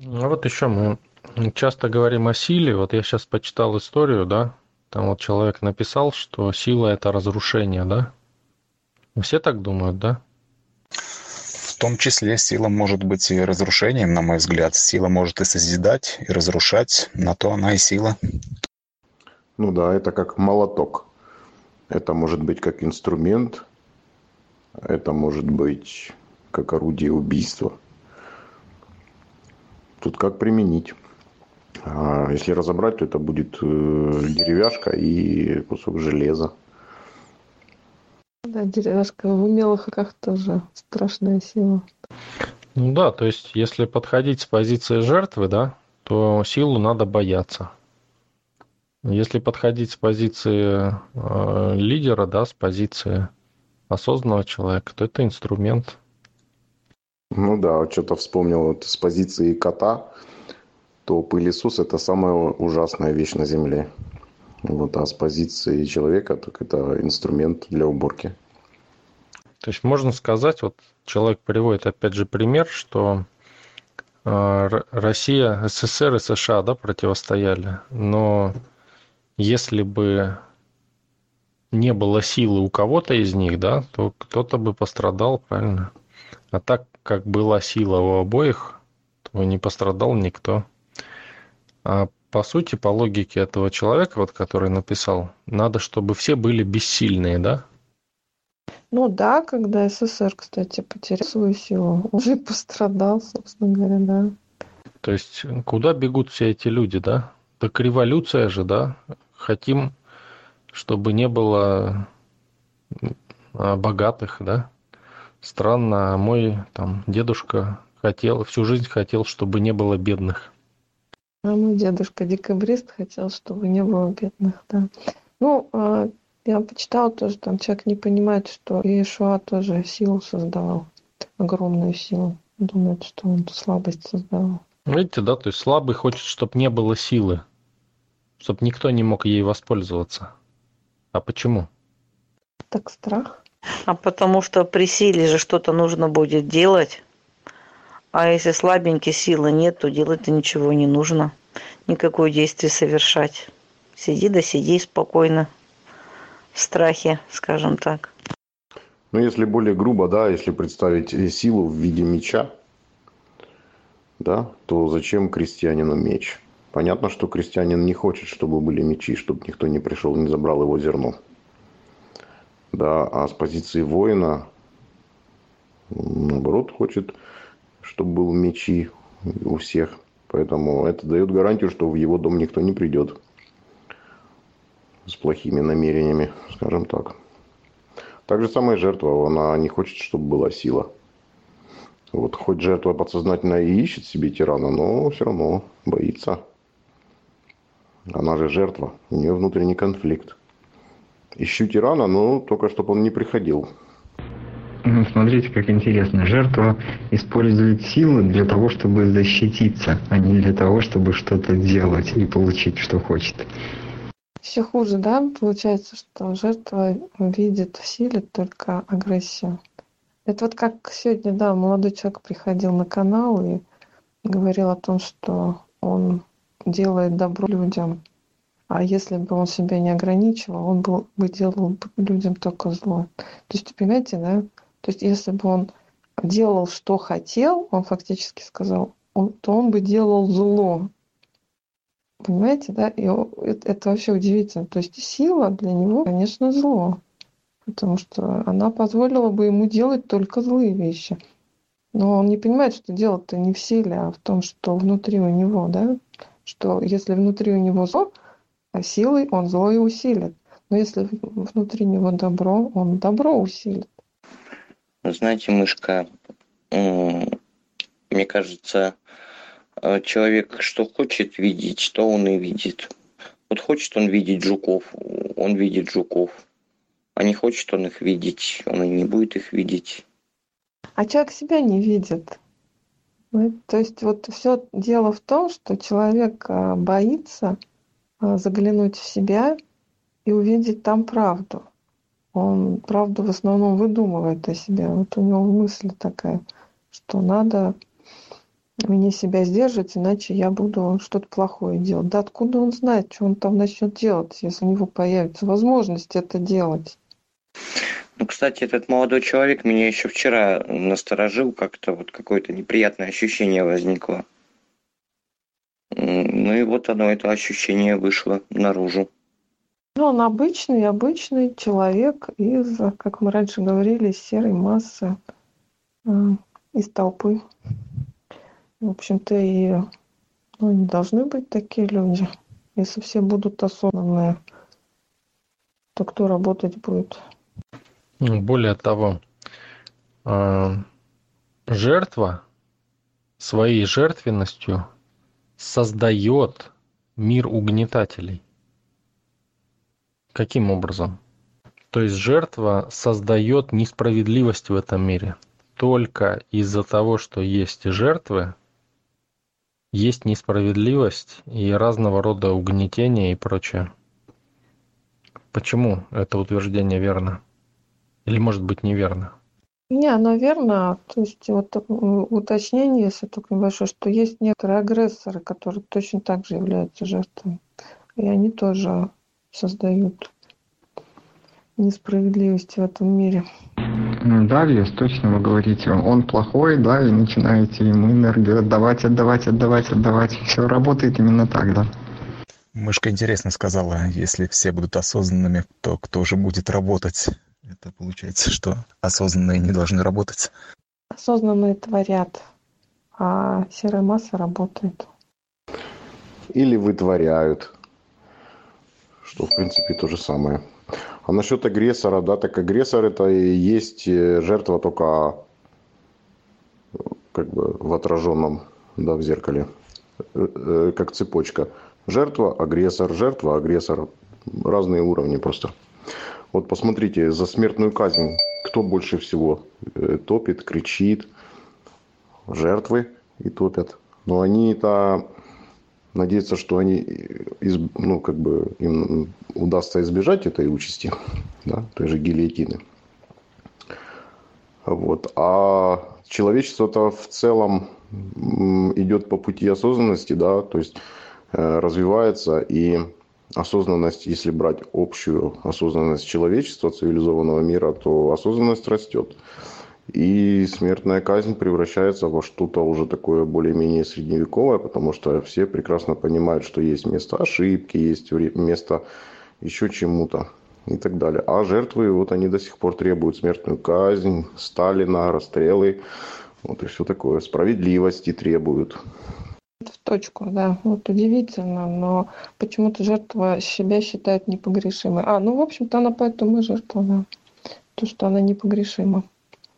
Ну вот еще мы часто говорим о силе. Вот я сейчас почитал историю, да, там вот человек написал, что сила – это разрушение, да? Все так думают, да? В том числе сила может быть и разрушением, на мой взгляд. Сила может и созидать, и разрушать. На то она и сила. Ну да, это как молоток. Это может быть как инструмент, это может быть как орудие убийства. Тут как применить. А если разобрать, то это будет э, деревяшка и кусок железа. Да, деревяшка в умелых руках тоже страшная сила. Ну да, то есть если подходить с позиции жертвы, да, то силу надо бояться. Если подходить с позиции э, лидера, да, с позиции осознанного человека, то это инструмент. Ну да, что-то вспомнил вот с позиции кота, то пылесос это самая ужасная вещь на Земле. Вот, а с позиции человека, так это инструмент для уборки. То есть можно сказать, вот человек приводит опять же пример, что э, Россия, СССР и США да, противостояли, но если бы не было силы у кого-то из них, да, то кто-то бы пострадал, правильно? А так как была сила у обоих, то не пострадал никто. А по сути, по логике этого человека, вот, который написал, надо, чтобы все были бессильные, да? Ну да, когда СССР, кстати, потерял свою силу, уже пострадал, собственно говоря, да. То есть куда бегут все эти люди, да? Так революция же, да? Хотим, чтобы не было а, богатых, да? Странно, а мой там дедушка хотел, всю жизнь хотел, чтобы не было бедных. А мой дедушка декабрист хотел, чтобы не было бедных, да. Ну, а, я почитала тоже, там человек не понимает, что Иешуа тоже силу создавал, огромную силу. Думает, что он слабость создавал. Видите, да, то есть слабый хочет, чтобы не было силы, чтобы никто не мог ей воспользоваться. А почему? Так страх. А потому что при силе же что-то нужно будет делать. А если слабенький силы нет, то делать-то ничего не нужно. Никакое действие совершать. Сиди да сиди спокойно. В страхе, скажем так. Ну, если более грубо, да, если представить силу в виде меча, да, то зачем крестьянину меч? Понятно, что крестьянин не хочет, чтобы были мечи, чтобы никто не пришел, не забрал его зерно. Да, а с позиции воина, наоборот, хочет чтобы был мечи у всех. Поэтому это дает гарантию, что в его дом никто не придет с плохими намерениями, скажем так. Так же самая жертва, она не хочет, чтобы была сила. Вот хоть жертва подсознательно и ищет себе тирана, но все равно боится. Она же жертва, у нее внутренний конфликт. Ищу тирана, но только чтобы он не приходил. Ну, смотрите, как интересно. Жертва использует силу для того, чтобы защититься, а не для того, чтобы что-то делать и получить, что хочет. Все хуже, да? Получается, что жертва видит в силе только агрессию. Это вот как сегодня, да, молодой человек приходил на канал и говорил о том, что он делает добро людям, а если бы он себя не ограничивал, он был, бы делал людям только зло. То есть, понимаете, да, то есть если бы он делал, что хотел, он фактически сказал, он, то он бы делал зло. Понимаете, да? И это, это вообще удивительно. То есть сила для него, конечно, зло. Потому что она позволила бы ему делать только злые вещи. Но он не понимает, что дело-то не в силе, а в том, что внутри у него, да? Что если внутри у него зло, а силой он зло и усилит. Но если внутри него добро, он добро усилит. Знаете, мышка, мне кажется, э, человек что хочет видеть, то он и видит. Вот хочет он видеть жуков, он видит жуков. А не хочет он их видеть, он и не будет их видеть. А человек себя не видит. То есть вот все дело в том, что человек э, боится заглянуть в себя и увидеть там правду он правду в основном выдумывает о себе. Вот у него мысль такая, что надо мне себя сдерживать, иначе я буду что-то плохое делать. Да откуда он знает, что он там начнет делать, если у него появится возможность это делать? Ну, кстати, этот молодой человек меня еще вчера насторожил, как-то вот какое-то неприятное ощущение возникло. Ну и вот оно, это ощущение вышло наружу. Ну, он обычный, обычный человек из, как мы раньше говорили, серой массы, э, из толпы. В общем-то, и ну, не должны быть такие люди. Если все будут осознанные, то кто работать будет? Ну, более того, а, жертва своей жертвенностью создает мир угнетателей. Каким образом? То есть жертва создает несправедливость в этом мире. Только из-за того, что есть жертвы, есть несправедливость и разного рода угнетение и прочее. Почему это утверждение верно? Или может быть неверно? Не, оно верно. То есть вот уточнение, если только небольшое, что есть некоторые агрессоры, которые точно так же являются жертвами. И они тоже создают несправедливость в этом мире. Да, Вес, точно вы говорите, он плохой, да, и начинаете ему энергию отдавать, отдавать, отдавать, отдавать. Все работает именно так, да. Мышка интересно сказала, если все будут осознанными, то кто же будет работать? Это получается, что осознанные не должны работать. Осознанные творят, а серая масса работает. Или вытворяют, что в принципе то же самое. А насчет агрессора, да, так агрессор это и есть э, жертва только как бы в отраженном, да, в зеркале, э, э, как цепочка. Жертва, агрессор, жертва, агрессор. Разные уровни просто. Вот посмотрите, за смертную казнь кто больше всего топит, кричит? Жертвы и топят. Но они-то надеяться, что они, из, ну, как бы им удастся избежать этой участи, да, той же гильотины. Вот. А человечество-то в целом идет по пути осознанности, да, то есть э, развивается и осознанность, если брать общую осознанность человечества, цивилизованного мира, то осознанность растет и смертная казнь превращается во что-то уже такое более-менее средневековое, потому что все прекрасно понимают, что есть место ошибки, есть место еще чему-то и так далее. А жертвы, вот они до сих пор требуют смертную казнь, Сталина, расстрелы, вот и все такое, справедливости требуют. В точку, да. Вот удивительно, но почему-то жертва себя считает непогрешимой. А, ну, в общем-то, она поэтому и жертва, да. То, что она непогрешима.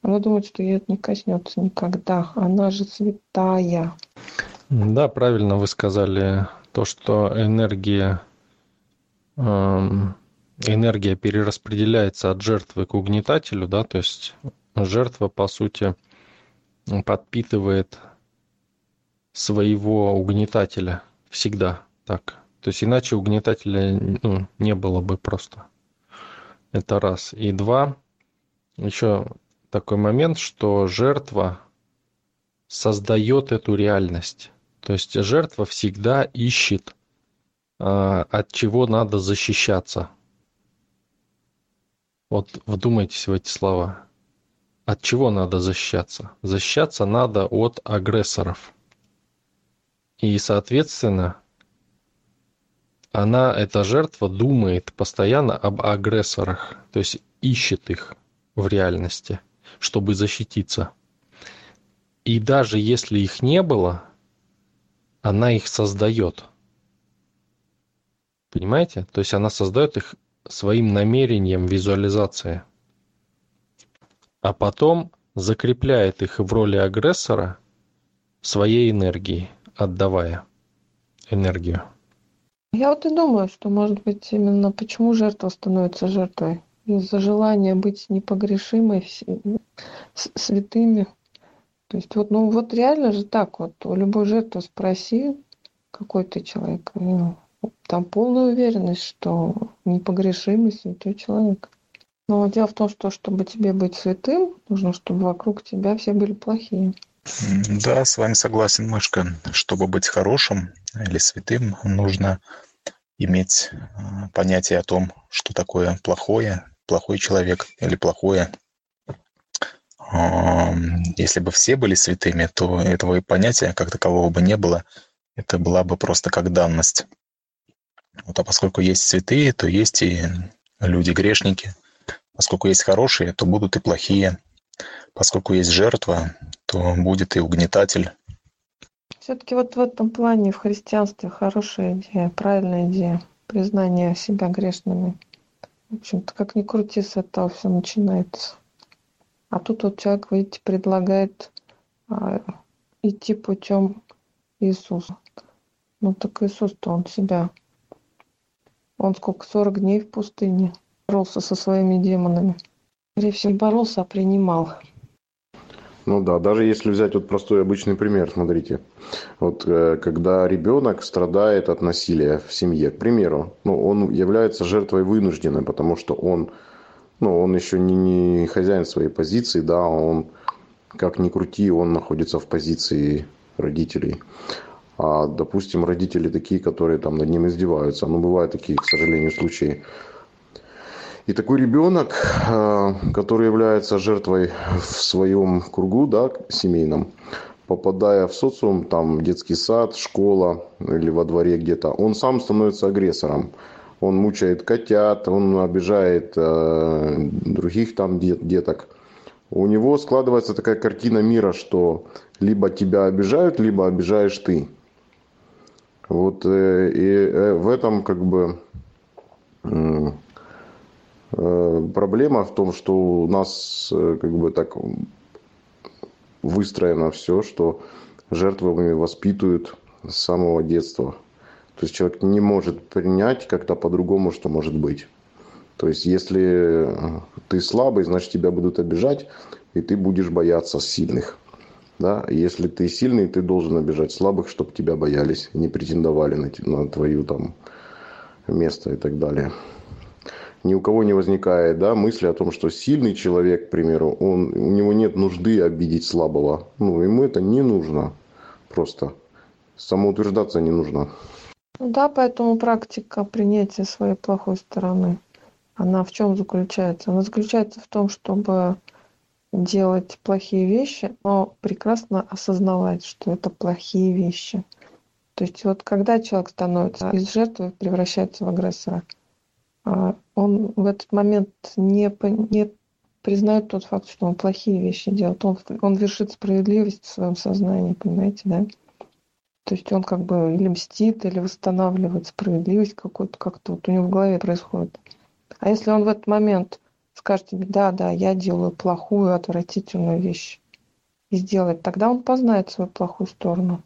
Она думает, что ее это не коснется никогда. Она же святая. Да, правильно вы сказали то, что энергия, эм, энергия перераспределяется от жертвы к угнетателю, да, то есть жертва, по сути, подпитывает своего угнетателя всегда так. То есть иначе угнетателя ну, не было бы просто. Это раз. И два, еще такой момент, что жертва создает эту реальность. То есть жертва всегда ищет, а, от чего надо защищаться. Вот вдумайтесь в эти слова. От чего надо защищаться? Защищаться надо от агрессоров. И, соответственно, она, эта жертва, думает постоянно об агрессорах, то есть ищет их в реальности – чтобы защититься. И даже если их не было, она их создает. Понимаете? То есть она создает их своим намерением визуализации. А потом закрепляет их в роли агрессора своей энергией, отдавая энергию. Я вот и думаю, что, может быть, именно почему жертва становится жертвой из-за желания быть непогрешимой, святыми. То есть вот, ну вот реально же так вот, у любой жертвы спроси, какой ты человек, ну, там полная уверенность, что непогрешимый святой человек. Но дело в том, что чтобы тебе быть святым, нужно, чтобы вокруг тебя все были плохие. Да, с вами согласен, Мышка. Чтобы быть хорошим или святым, нужно иметь а, понятие о том, что такое плохое, плохой человек или плохое. Если бы все были святыми, то этого понятия как такового бы не было. Это была бы просто как данность. Вот, а поскольку есть святые, то есть и люди-грешники. Поскольку есть хорошие, то будут и плохие. Поскольку есть жертва, то будет и угнетатель. Все-таки вот в этом плане в христианстве хорошая идея, правильная идея. Признание себя грешными. В общем-то, как ни крути, с этого все начинается. А тут вот человек, видите, предлагает а, идти путем Иисуса. Ну так Иисус-то он себя он сколько, 40 дней в пустыне боролся со своими демонами. Скорее всего, боролся, а принимал. Ну да, даже если взять вот простой обычный пример, смотрите. Вот э, когда ребенок страдает от насилия в семье, к примеру, ну, он является жертвой вынужденной, потому что он, ну, он еще не, не хозяин своей позиции, да, он, как ни крути, он находится в позиции родителей а, допустим, родители такие, которые там над ним издеваются. Ну, бывают такие, к сожалению, случаи. И такой ребенок, а, который является жертвой в своем кругу, да, семейном, попадая в социум, там, детский сад, школа или во дворе где-то, он сам становится агрессором. Он мучает котят, он обижает э, других там деток. У него складывается такая картина мира, что либо тебя обижают, либо обижаешь ты. Вот э, и э, в этом как бы э, проблема в том, что у нас как бы так выстроено все, что жертвами воспитывают с самого детства. То есть человек не может принять как-то по-другому, что может быть. То есть если ты слабый, значит тебя будут обижать, и ты будешь бояться сильных. Да? Если ты сильный, ты должен обижать слабых, чтобы тебя боялись, не претендовали на, на твою там место и так далее. Ни у кого не возникает да, мысли о том, что сильный человек, к примеру, он, у него нет нужды обидеть слабого. Ну, ему это не нужно просто. Самоутверждаться не нужно. Да, поэтому практика принятия своей плохой стороны, она в чем заключается? Она заключается в том, чтобы делать плохие вещи, но прекрасно осознавать, что это плохие вещи. То есть вот когда человек становится из жертвы, превращается в агрессора, он в этот момент не, не признает тот факт, что он плохие вещи делает. Он, он вершит справедливость в своем сознании, понимаете, да? То есть он как бы или мстит, или восстанавливает справедливость какую-то, как-то вот у него в голове происходит. А если он в этот момент скажет тебе, да, да, я делаю плохую, отвратительную вещь, и сделает, тогда он познает свою плохую сторону.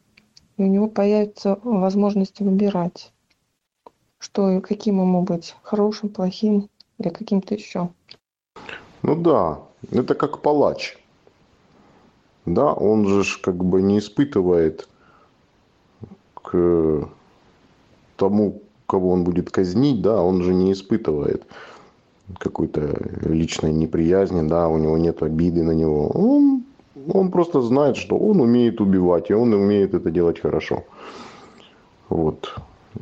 И у него появится возможность выбирать, что каким ему быть, хорошим, плохим или каким-то еще. Ну да, это как палач. Да, он же как бы не испытывает к тому, кого он будет казнить, да, он же не испытывает какой-то личной неприязни, да, у него нет обиды на него. Он, он просто знает, что он умеет убивать, и он умеет это делать хорошо. Вот.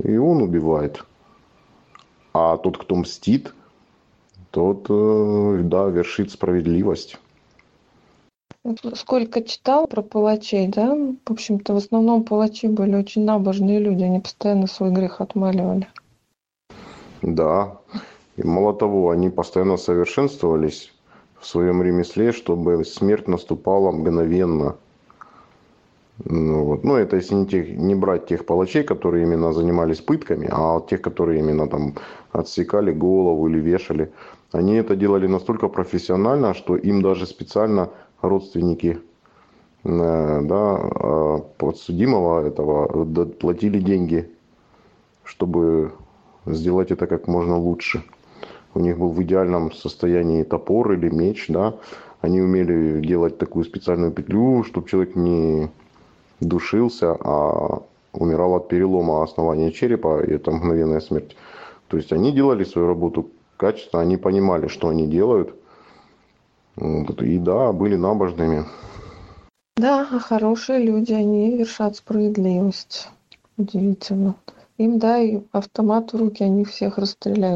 И он убивает. А тот, кто мстит, тот, э, да, вершит справедливость. Сколько читал про палачей, да? В общем-то, в основном палачи были очень набожные люди, они постоянно свой грех отмаливали. Да, и мало того, они постоянно совершенствовались в своем ремесле, чтобы смерть наступала мгновенно. Ну, вот. ну это если не, тех, не брать тех палачей, которые именно занимались пытками, а тех, которые именно там отсекали голову или вешали. Они это делали настолько профессионально, что им даже специально родственники э, да, а подсудимого этого платили деньги, чтобы сделать это как можно лучше у них был в идеальном состоянии топор или меч, да, они умели делать такую специальную петлю, чтобы человек не душился, а умирал от перелома основания черепа, и это мгновенная смерть. То есть они делали свою работу качественно, они понимали, что они делают. И да, были набожными. Да, а хорошие люди, они вершат справедливость. Удивительно. Им дай автомат в руки, они всех расстреляют.